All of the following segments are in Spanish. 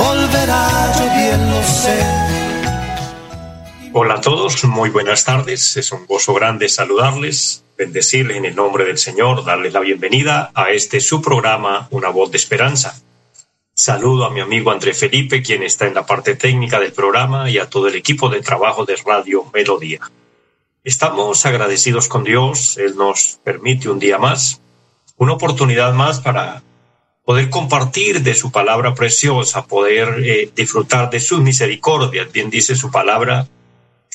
volverá. Hola a todos, muy buenas tardes. Es un gozo grande saludarles, bendecirles en el nombre del Señor, darles la bienvenida a este su programa, Una voz de esperanza. Saludo a mi amigo André Felipe, quien está en la parte técnica del programa, y a todo el equipo de trabajo de Radio Melodía. Estamos agradecidos con Dios, Él nos permite un día más, una oportunidad más para poder compartir de su palabra preciosa, poder eh, disfrutar de sus misericordias. Bien dice su palabra,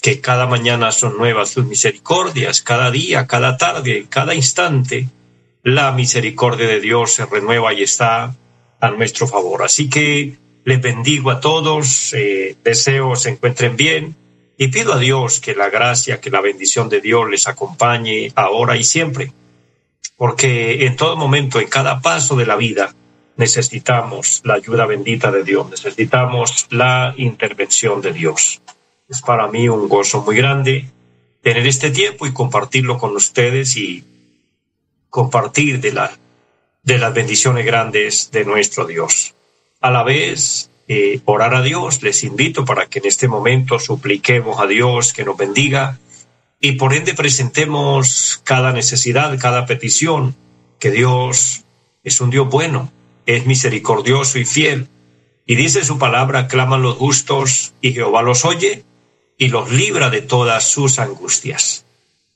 que cada mañana son nuevas sus misericordias, cada día, cada tarde, cada instante, la misericordia de Dios se renueva y está a nuestro favor. Así que les bendigo a todos, eh, deseo se encuentren bien y pido a Dios que la gracia, que la bendición de Dios les acompañe ahora y siempre, porque en todo momento, en cada paso de la vida, necesitamos la ayuda bendita de Dios, necesitamos la intervención de Dios. Es para mí un gozo muy grande tener este tiempo y compartirlo con ustedes y compartir de, la, de las bendiciones grandes de nuestro Dios. A la vez, eh, orar a Dios, les invito para que en este momento supliquemos a Dios que nos bendiga y por ende presentemos cada necesidad, cada petición, que Dios es un Dios bueno, es misericordioso y fiel. Y dice su palabra, claman los justos y Jehová los oye y los libra de todas sus angustias.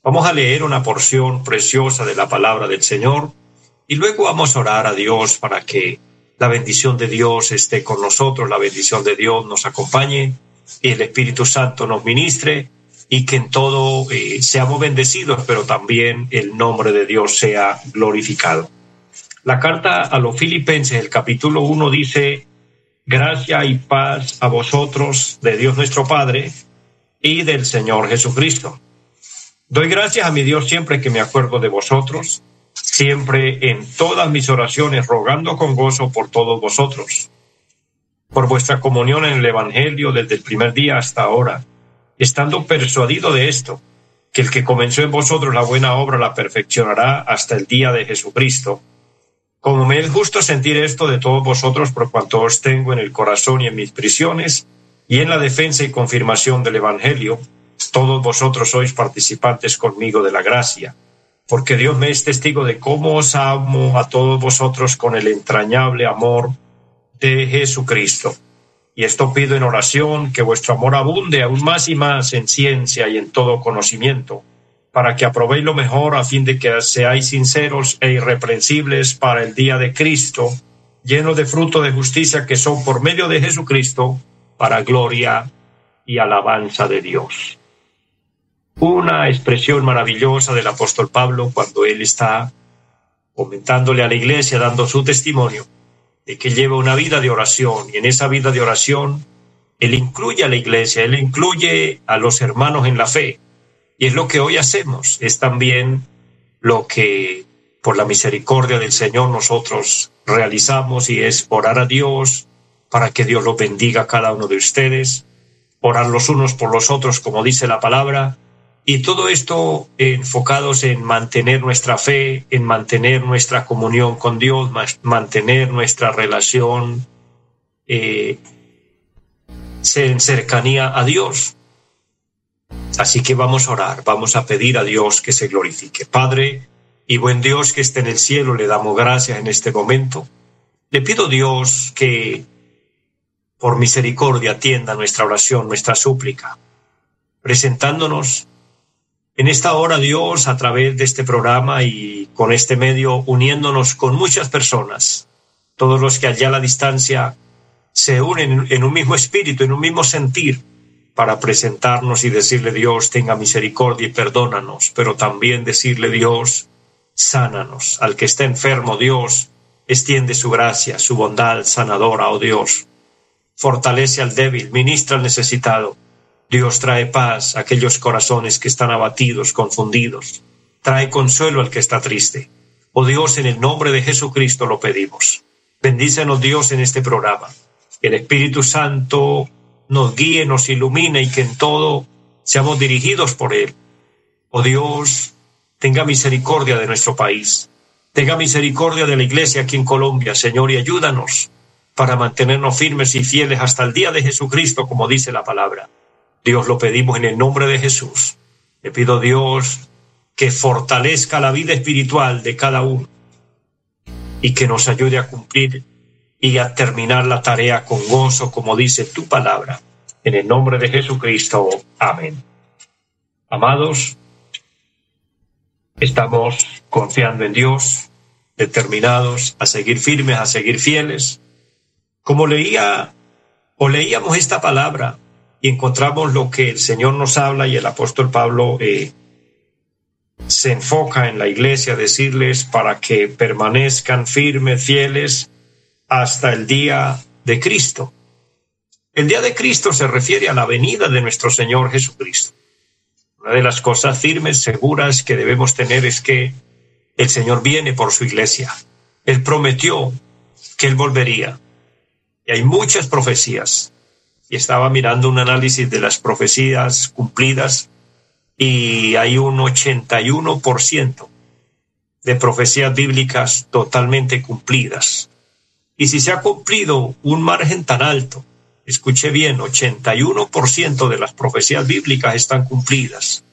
Vamos a leer una porción preciosa de la palabra del Señor y luego vamos a orar a Dios para que la bendición de Dios esté con nosotros, la bendición de Dios nos acompañe y el Espíritu Santo nos ministre y que en todo eh, seamos bendecidos, pero también el nombre de Dios sea glorificado. La carta a los filipenses, el capítulo 1 dice, gracia y paz a vosotros de Dios nuestro Padre y del Señor Jesucristo. Doy gracias a mi Dios siempre que me acuerdo de vosotros, siempre en todas mis oraciones rogando con gozo por todos vosotros, por vuestra comunión en el Evangelio desde el primer día hasta ahora, estando persuadido de esto, que el que comenzó en vosotros la buena obra la perfeccionará hasta el día de Jesucristo. Como me es justo sentir esto de todos vosotros por cuanto os tengo en el corazón y en mis prisiones, y en la defensa y confirmación del Evangelio, todos vosotros sois participantes conmigo de la gracia, porque Dios me es testigo de cómo os amo a todos vosotros con el entrañable amor de Jesucristo. Y esto pido en oración, que vuestro amor abunde aún más y más en ciencia y en todo conocimiento, para que aprobéis lo mejor a fin de que seáis sinceros e irreprensibles para el día de Cristo, llenos de fruto de justicia que son por medio de Jesucristo, para gloria y alabanza de Dios. Una expresión maravillosa del apóstol Pablo cuando él está comentándole a la iglesia, dando su testimonio de que lleva una vida de oración y en esa vida de oración él incluye a la iglesia, él incluye a los hermanos en la fe. Y es lo que hoy hacemos, es también lo que por la misericordia del Señor nosotros realizamos y es orar a Dios, para que Dios los bendiga a cada uno de ustedes, orar los unos por los otros, como dice la palabra, y todo esto enfocados en mantener nuestra fe, en mantener nuestra comunión con Dios, mantener nuestra relación eh, en cercanía a Dios. Así que vamos a orar, vamos a pedir a Dios que se glorifique. Padre y buen Dios que esté en el cielo, le damos gracias en este momento. Le pido Dios que por misericordia atienda nuestra oración, nuestra súplica, presentándonos en esta hora Dios a través de este programa y con este medio uniéndonos con muchas personas, todos los que allá a la distancia se unen en un mismo espíritu, en un mismo sentir, para presentarnos y decirle Dios tenga misericordia y perdónanos, pero también decirle Dios sánanos. Al que está enfermo, Dios extiende su gracia, su bondad sanadora, oh Dios fortalece al débil, ministra al necesitado. Dios trae paz a aquellos corazones que están abatidos, confundidos. Trae consuelo al que está triste. Oh Dios, en el nombre de Jesucristo lo pedimos. Bendícenos Dios en este programa. El Espíritu Santo nos guíe, nos ilumine y que en todo seamos dirigidos por Él. Oh Dios, tenga misericordia de nuestro país. Tenga misericordia de la iglesia aquí en Colombia, Señor, y ayúdanos para mantenernos firmes y fieles hasta el día de Jesucristo, como dice la palabra. Dios lo pedimos en el nombre de Jesús. Le pido Dios que fortalezca la vida espiritual de cada uno y que nos ayude a cumplir y a terminar la tarea con gozo, como dice tu palabra. En el nombre de Jesucristo. Amén. Amados, estamos confiando en Dios, determinados a seguir firmes, a seguir fieles como leía o leíamos esta palabra y encontramos lo que el Señor nos habla y el apóstol Pablo eh, se enfoca en la iglesia a decirles para que permanezcan firmes, fieles hasta el día de Cristo. El día de Cristo se refiere a la venida de nuestro Señor Jesucristo. Una de las cosas firmes, seguras que debemos tener es que el Señor viene por su iglesia. Él prometió que Él volvería hay muchas profecías. Y estaba mirando un análisis de las profecías cumplidas y hay un 81% de profecías bíblicas totalmente cumplidas. Y si se ha cumplido un margen tan alto, escuche bien, 81% de las profecías bíblicas están cumplidas.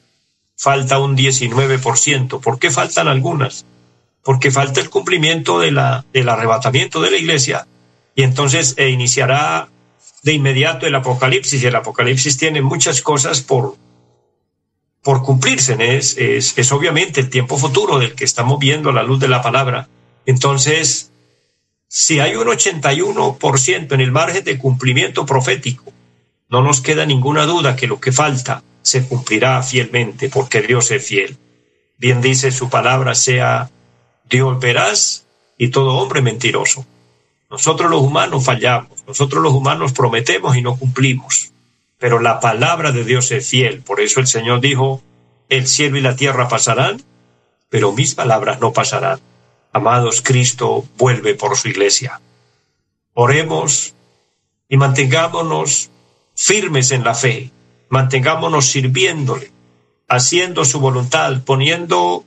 Falta un 19%. ¿Por qué faltan algunas? Porque falta el cumplimiento de la, del arrebatamiento de la iglesia y entonces eh, iniciará de inmediato el Apocalipsis. Y el Apocalipsis tiene muchas cosas por, por cumplirse. Es, es, es obviamente el tiempo futuro del que estamos viendo a la luz de la palabra. Entonces, si hay un 81% en el margen de cumplimiento profético, no nos queda ninguna duda que lo que falta se cumplirá fielmente, porque Dios es fiel. Bien dice su palabra, sea Dios veraz y todo hombre mentiroso. Nosotros los humanos fallamos, nosotros los humanos prometemos y no cumplimos, pero la palabra de Dios es fiel. Por eso el Señor dijo, el cielo y la tierra pasarán, pero mis palabras no pasarán. Amados, Cristo vuelve por su iglesia. Oremos y mantengámonos firmes en la fe, mantengámonos sirviéndole, haciendo su voluntad, poniendo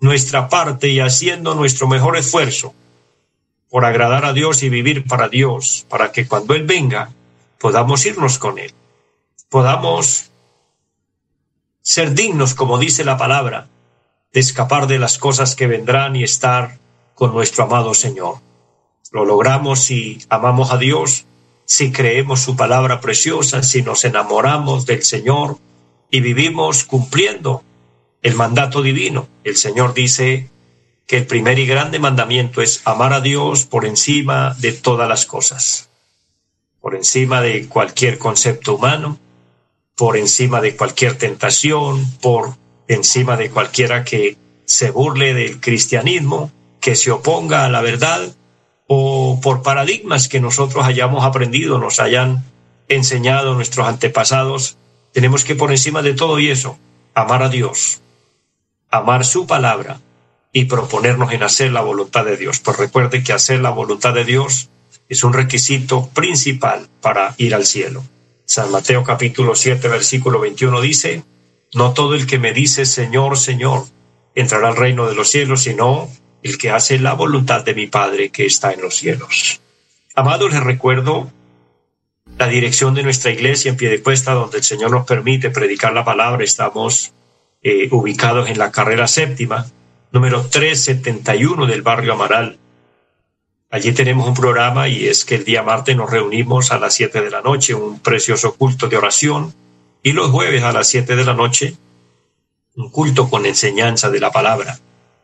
nuestra parte y haciendo nuestro mejor esfuerzo por agradar a Dios y vivir para Dios, para que cuando Él venga podamos irnos con Él, podamos ser dignos, como dice la palabra, de escapar de las cosas que vendrán y estar con nuestro amado Señor. Lo logramos si amamos a Dios, si creemos su palabra preciosa, si nos enamoramos del Señor y vivimos cumpliendo el mandato divino. El Señor dice, que el primer y grande mandamiento es amar a Dios por encima de todas las cosas, por encima de cualquier concepto humano, por encima de cualquier tentación, por encima de cualquiera que se burle del cristianismo, que se oponga a la verdad, o por paradigmas que nosotros hayamos aprendido, nos hayan enseñado nuestros antepasados, tenemos que por encima de todo y eso, amar a Dios, amar su palabra, y proponernos en hacer la voluntad de Dios. Pues recuerde que hacer la voluntad de Dios es un requisito principal para ir al cielo. San Mateo capítulo 7 versículo 21 dice, no todo el que me dice Señor, Señor, entrará al reino de los cielos, sino el que hace la voluntad de mi Padre que está en los cielos. Amados, les recuerdo la dirección de nuestra iglesia en pie de cuesta, donde el Señor nos permite predicar la palabra. Estamos eh, ubicados en la carrera séptima, número 371 del barrio Amaral. Allí tenemos un programa y es que el día martes nos reunimos a las 7 de la noche, un precioso culto de oración, y los jueves a las 7 de la noche, un culto con enseñanza de la palabra.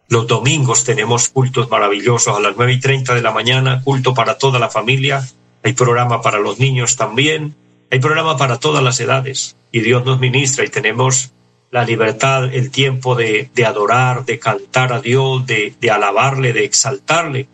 Los domingos tenemos cultos maravillosos a las 9 y 30 de la mañana, culto para toda la familia, hay programa para los niños también, hay programa para todas las edades, y Dios nos ministra y tenemos la libertad, el tiempo de, de adorar, de cantar a Dios, de, de alabarle, de exaltarle.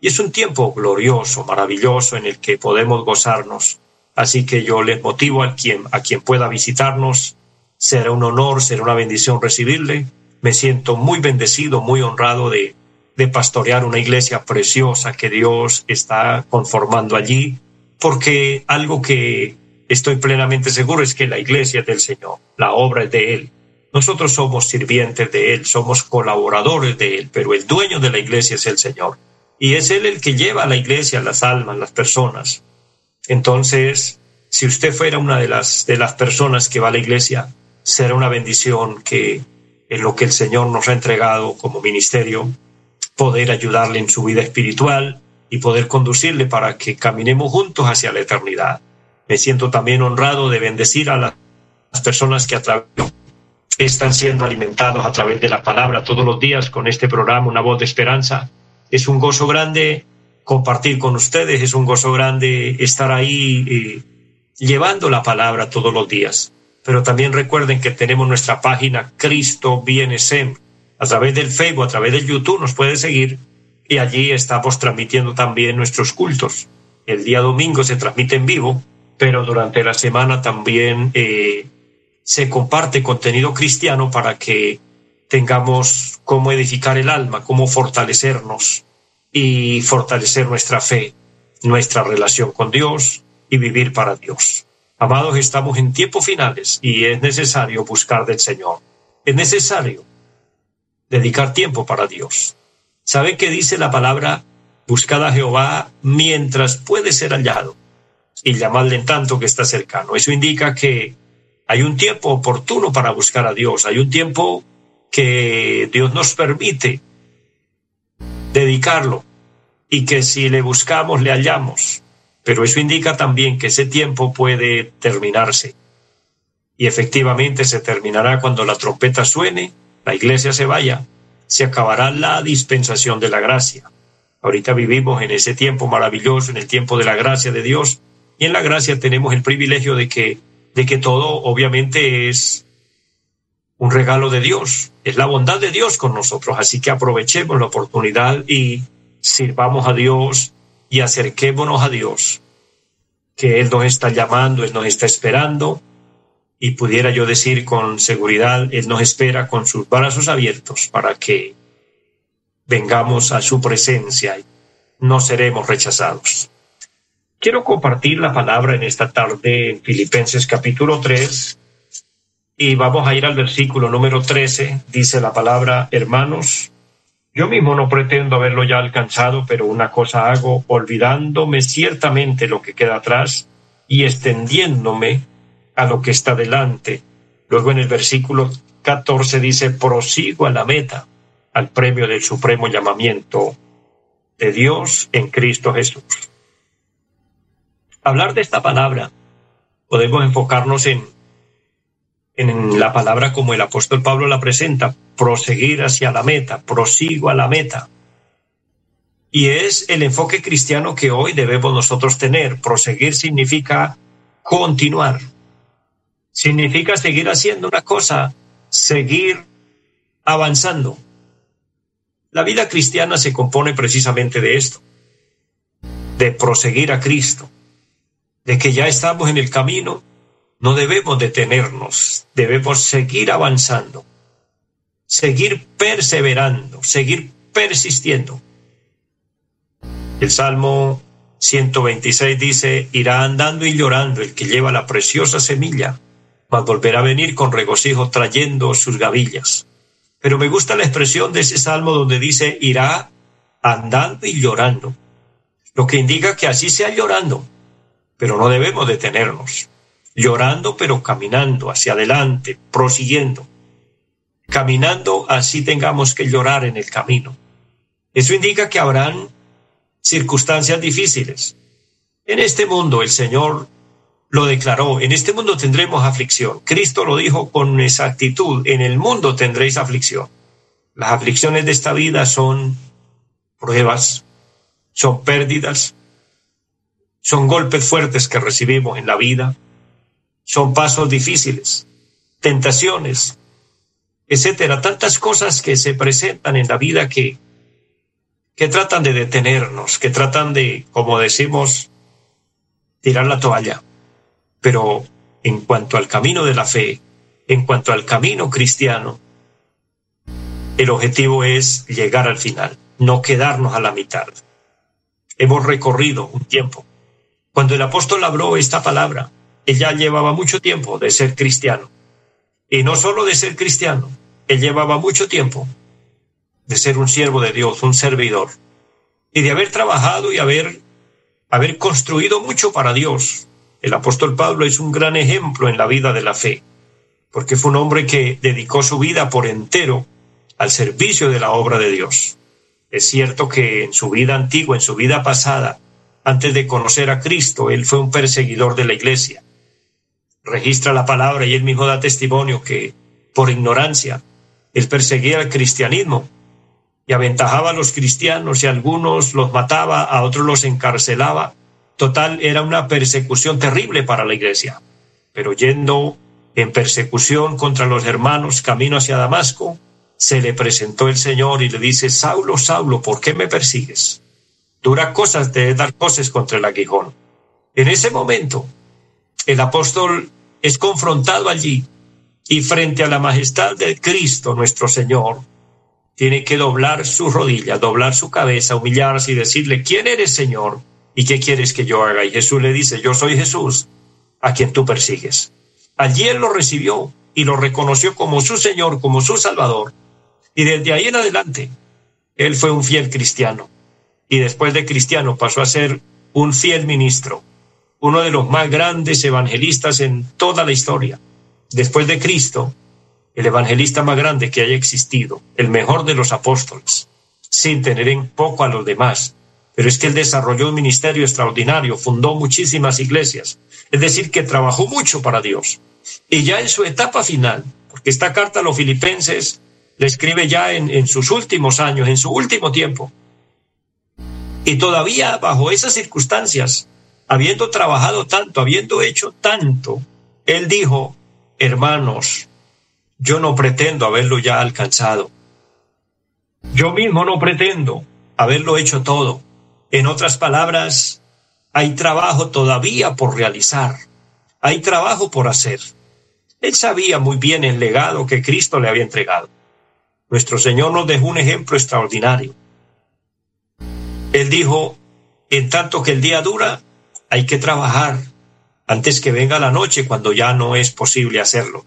Y es un tiempo glorioso, maravilloso, en el que podemos gozarnos Así que yo les motivo a quien, a quien pueda visitarnos. Será un honor, será una bendición recibirle. Me siento muy bendecido, muy honrado de, de pastorear una iglesia preciosa que Dios está conformando allí, porque algo que estoy plenamente seguro es que la iglesia es del Señor, la obra es de Él. Nosotros somos sirvientes de Él, somos colaboradores de Él, pero el dueño de la iglesia es el Señor. Y es Él el que lleva a la iglesia, las almas, las personas. Entonces, si usted fuera una de las, de las personas que va a la iglesia, será una bendición que en lo que el Señor nos ha entregado como ministerio, poder ayudarle en su vida espiritual y poder conducirle para que caminemos juntos hacia la eternidad. Me siento también honrado de bendecir a las personas que están siendo alimentados a través de la palabra todos los días con este programa, Una voz de esperanza. Es un gozo grande compartir con ustedes, es un gozo grande estar ahí eh, llevando la palabra todos los días. Pero también recuerden que tenemos nuestra página Cristo Viene Sem. A través del Facebook, a través del YouTube nos puede seguir y allí estamos transmitiendo también nuestros cultos. El día domingo se transmite en vivo, pero durante la semana también eh, se comparte contenido cristiano para que tengamos cómo edificar el alma, cómo fortalecernos y fortalecer nuestra fe, nuestra relación con Dios y vivir para Dios. Amados, estamos en tiempos finales y es necesario buscar del Señor. Es necesario dedicar tiempo para Dios. ¿Sabe qué dice la palabra? Buscad a Jehová mientras puede ser hallado y llamadle en tanto que está cercano. Eso indica que hay un tiempo oportuno para buscar a Dios, hay un tiempo que Dios nos permite dedicarlo y que si le buscamos le hallamos. Pero eso indica también que ese tiempo puede terminarse. Y efectivamente se terminará cuando la trompeta suene, la iglesia se vaya, se acabará la dispensación de la gracia. Ahorita vivimos en ese tiempo maravilloso, en el tiempo de la gracia de Dios, y en la gracia tenemos el privilegio de que de que todo obviamente es un regalo de Dios, es la bondad de Dios con nosotros, así que aprovechemos la oportunidad y sirvamos a Dios y acerquémonos a Dios, que Él nos está llamando, Él nos está esperando y pudiera yo decir con seguridad, Él nos espera con sus brazos abiertos para que vengamos a su presencia y no seremos rechazados. Quiero compartir la palabra en esta tarde en Filipenses capítulo 3 y vamos a ir al versículo número 13. Dice la palabra, hermanos, yo mismo no pretendo haberlo ya alcanzado, pero una cosa hago, olvidándome ciertamente lo que queda atrás y extendiéndome a lo que está delante. Luego en el versículo 14 dice, prosigo a la meta, al premio del supremo llamamiento de Dios en Cristo Jesús hablar de esta palabra, podemos enfocarnos en, en la palabra como el apóstol Pablo la presenta, proseguir hacia la meta, prosigo a la meta. Y es el enfoque cristiano que hoy debemos nosotros tener. Proseguir significa continuar. Significa seguir haciendo una cosa, seguir avanzando. La vida cristiana se compone precisamente de esto, de proseguir a Cristo, de que ya estamos en el camino, no debemos detenernos, debemos seguir avanzando, seguir perseverando, seguir persistiendo. El Salmo 126 dice, irá andando y llorando el que lleva la preciosa semilla, mas volverá a venir con regocijo trayendo sus gavillas. Pero me gusta la expresión de ese salmo donde dice, irá andando y llorando, lo que indica que así sea llorando, pero no debemos detenernos, llorando pero caminando hacia adelante, prosiguiendo. Caminando así tengamos que llorar en el camino. Eso indica que habrán circunstancias difíciles. En este mundo el Señor lo declaró, en este mundo tendremos aflicción. Cristo lo dijo con exactitud, en el mundo tendréis aflicción. Las aflicciones de esta vida son pruebas, son pérdidas, son golpes fuertes que recibimos en la vida, son pasos difíciles, tentaciones, etcétera, tantas cosas que se presentan en la vida que, que tratan de detenernos, que tratan de, como decimos, tirar la toalla. Pero en cuanto al camino de la fe, en cuanto al camino cristiano, el objetivo es llegar al final, no quedarnos a la mitad. Hemos recorrido un tiempo. Cuando el apóstol habló esta palabra, él ya llevaba mucho tiempo de ser cristiano. Y no solo de ser cristiano, él llevaba mucho tiempo de ser un siervo de Dios, un servidor, y de haber trabajado y haber, haber construido mucho para Dios. El apóstol Pablo es un gran ejemplo en la vida de la fe, porque fue un hombre que dedicó su vida por entero al servicio de la obra de Dios. Es cierto que en su vida antigua, en su vida pasada, antes de conocer a Cristo, él fue un perseguidor de la iglesia. Registra la palabra y él mismo da testimonio que, por ignorancia, él perseguía el cristianismo y aventajaba a los cristianos y algunos los mataba, a otros los encarcelaba. Total, era una persecución terrible para la iglesia. Pero yendo en persecución contra los hermanos camino hacia Damasco, se le presentó el Señor y le dice, Saulo, Saulo, ¿por qué me persigues? Dura cosas de dar cosas contra el aguijón. En ese momento, el apóstol es confrontado allí y frente a la majestad de Cristo nuestro Señor, tiene que doblar su rodilla, doblar su cabeza, humillarse y decirle, ¿quién eres Señor? ¿Y qué quieres que yo haga? Y Jesús le dice, yo soy Jesús, a quien tú persigues. Allí él lo recibió y lo reconoció como su Señor, como su Salvador. Y desde ahí en adelante, él fue un fiel cristiano. Y después de cristiano pasó a ser un fiel ministro, uno de los más grandes evangelistas en toda la historia después de Cristo, el evangelista más grande que haya existido, el mejor de los apóstoles, sin tener en poco a los demás. Pero es que él desarrolló un ministerio extraordinario, fundó muchísimas iglesias, es decir, que trabajó mucho para Dios. Y ya en su etapa final, porque esta carta a los filipenses le escribe ya en, en sus últimos años, en su último tiempo. Y todavía bajo esas circunstancias, habiendo trabajado tanto, habiendo hecho tanto, él dijo, hermanos, yo no pretendo haberlo ya alcanzado. Yo mismo no pretendo haberlo hecho todo. En otras palabras, hay trabajo todavía por realizar. Hay trabajo por hacer. Él sabía muy bien el legado que Cristo le había entregado. Nuestro Señor nos dejó un ejemplo extraordinario. Él dijo, en tanto que el día dura, hay que trabajar antes que venga la noche cuando ya no es posible hacerlo.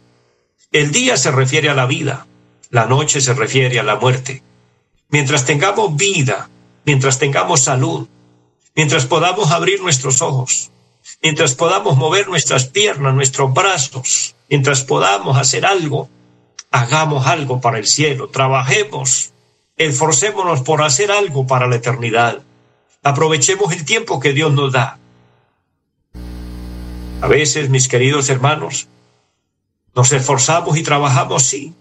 El día se refiere a la vida, la noche se refiere a la muerte. Mientras tengamos vida, mientras tengamos salud, mientras podamos abrir nuestros ojos, mientras podamos mover nuestras piernas, nuestros brazos, mientras podamos hacer algo, hagamos algo para el cielo, trabajemos, esforcémonos por hacer algo para la eternidad. Aprovechemos el tiempo que Dios nos da. A veces, mis queridos hermanos, nos esforzamos y trabajamos, sí,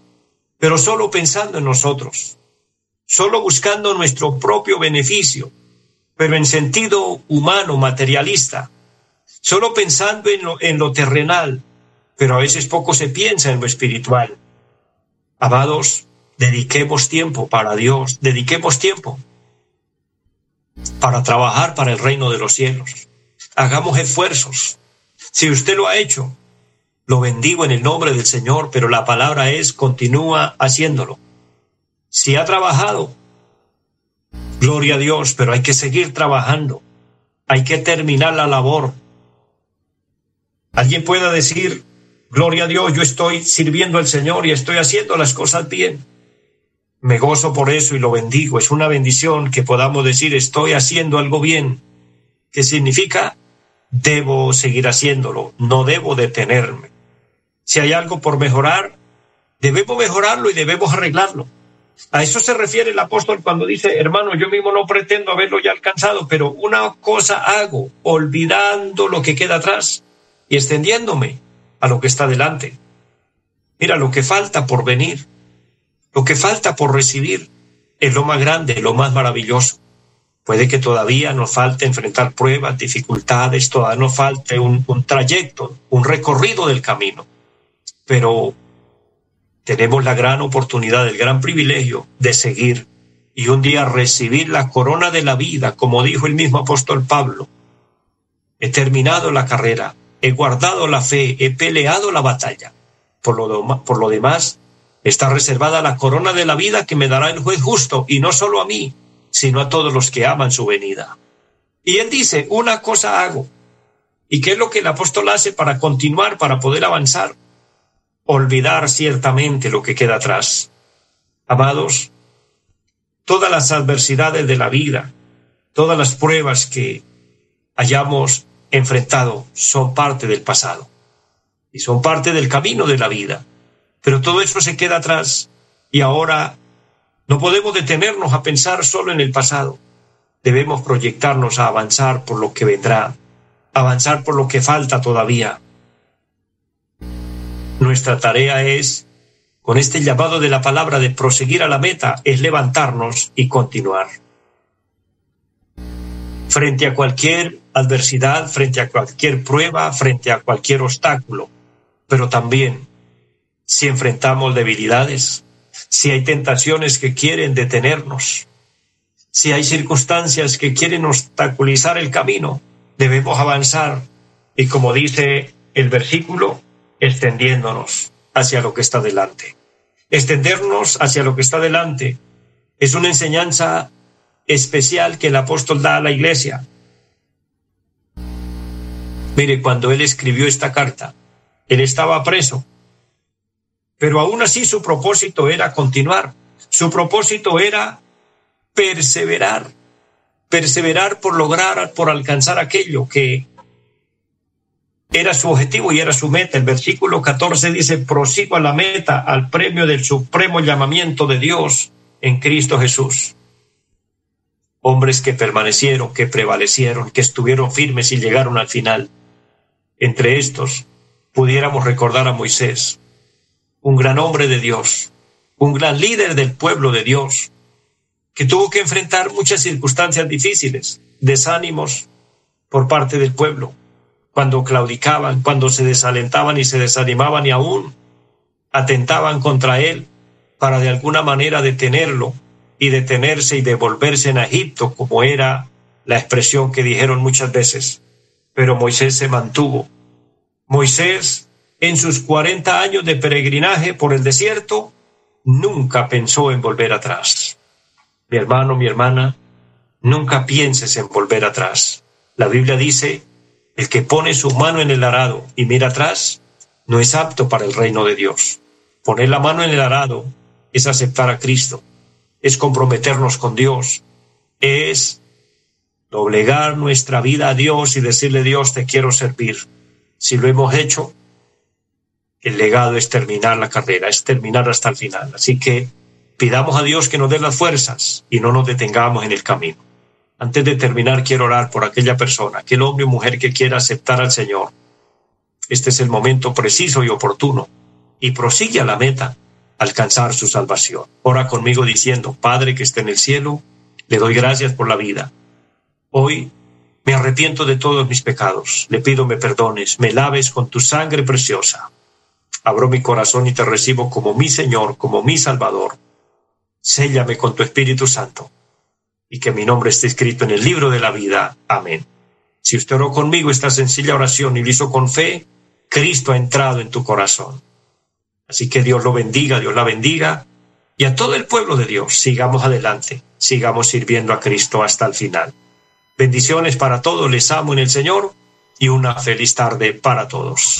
pero solo pensando en nosotros, solo buscando nuestro propio beneficio, pero en sentido humano, materialista, solo pensando en lo, en lo terrenal, pero a veces poco se piensa en lo espiritual. Amados, dediquemos tiempo para Dios, dediquemos tiempo para trabajar para el reino de los cielos. Hagamos esfuerzos, si usted lo ha hecho, lo bendigo en el nombre del Señor, pero la palabra es continúa haciéndolo. Si ha trabajado, gloria a Dios, pero hay que seguir trabajando. Hay que terminar la labor. Alguien pueda decir, gloria a Dios, yo estoy sirviendo al Señor y estoy haciendo las cosas bien. Me gozo por eso y lo bendigo. Es una bendición que podamos decir, estoy haciendo algo bien, que significa debo seguir haciéndolo, no debo detenerme. Si hay algo por mejorar, debemos mejorarlo y debemos arreglarlo. A eso se refiere el apóstol cuando dice, hermano, yo mismo no pretendo haberlo ya alcanzado, pero una cosa hago, olvidando lo que queda atrás y extendiéndome a lo que está delante. Mira, lo que falta por venir, lo que falta por recibir, es lo más grande, lo más maravilloso. Puede que todavía nos falte enfrentar pruebas, dificultades, todavía nos falte un, trayecto, un recorrido del camino. Pero tenemos la gran oportunidad, el gran privilegio de seguir y un día recibir la corona de la vida, como dijo el mismo apóstol Pablo. He terminado la carrera, he guardado la fe, he peleado la batalla. Por lo, por lo demás, está reservada la corona de la vida que me dará el juez justo, y no solo a mí, sino a todos los que aman su venida. Y él dice, una cosa hago. ¿Y qué es lo que el apóstol hace para continuar, para poder avanzar? Olvidar ciertamente lo que queda atrás. Amados, todas las adversidades de la vida, todas las pruebas que hayamos enfrentado son parte del pasado y son parte del camino de la vida. Pero todo eso se queda atrás y ahora no podemos detenernos a pensar solo en el pasado. Debemos proyectarnos a avanzar por lo que vendrá, avanzar por lo que falta todavía. Nuestra tarea es, con este llamado de la palabra de proseguir a la meta, es levantarnos y continuar. Frente a cualquier adversidad, frente a cualquier prueba, frente a cualquier obstáculo, pero también si enfrentamos debilidades, si hay tentaciones que quieren detenernos, si hay circunstancias que quieren obstaculizar el camino, debemos avanzar y como dice el versículo, extendiéndonos hacia lo que está delante. Extendernos hacia lo que está delante es una enseñanza especial que el apóstol da a la iglesia. Mire, cuando él escribió esta carta, él estaba preso, pero aún así su propósito era continuar, su propósito era perseverar, perseverar por lograr, por alcanzar aquello que era su objetivo y era su meta. El versículo 14 dice, prosigo a la meta, al premio del supremo llamamiento de Dios en Cristo Jesús. Hombres que permanecieron, que prevalecieron, que estuvieron firmes y llegaron al final. Entre estos pudiéramos recordar a Moisés, un gran hombre de Dios, un gran líder del pueblo de Dios, que tuvo que enfrentar muchas circunstancias difíciles, desánimos por parte del pueblo, cuando claudicaban, cuando se desalentaban y se desanimaban y aún atentaban contra él para de alguna manera detenerlo y detenerse y devolverse en Egipto, como era la expresión que dijeron muchas veces. Pero Moisés se mantuvo. Moisés en sus 40 años de peregrinaje por el desierto, nunca pensó en volver atrás. Mi hermano, mi hermana, nunca pienses en volver atrás. La Biblia dice, el que pone su mano en el arado y mira atrás, no es apto para el reino de Dios. Poner la mano en el arado es aceptar a Cristo, es comprometernos con Dios, es doblegar nuestra vida a Dios y decirle Dios, te quiero servir. Si lo hemos hecho, el legado es terminar la carrera, es terminar hasta el final. Así que pidamos a Dios que nos dé las fuerzas y no nos detengamos en el camino. Antes de terminar, quiero orar por aquella persona, aquel hombre o mujer que quiera aceptar al Señor. Este es el momento preciso y oportuno y prosigue a la meta, alcanzar su salvación. Ora conmigo diciendo, Padre que esté en el cielo, le doy gracias por la vida. Hoy me arrepiento de todos mis pecados. Le pido me perdones, me laves con tu sangre preciosa abro mi corazón y te recibo como mi Señor, como mi Salvador. Séllame con tu Espíritu Santo y que mi nombre esté escrito en el libro de la vida. Amén. Si usted oró conmigo esta sencilla oración y lo hizo con fe, Cristo ha entrado en tu corazón. Así que Dios lo bendiga, Dios la bendiga y a todo el pueblo de Dios. Sigamos adelante, sigamos sirviendo a Cristo hasta el final. Bendiciones para todos, les amo en el Señor y una feliz tarde para todos.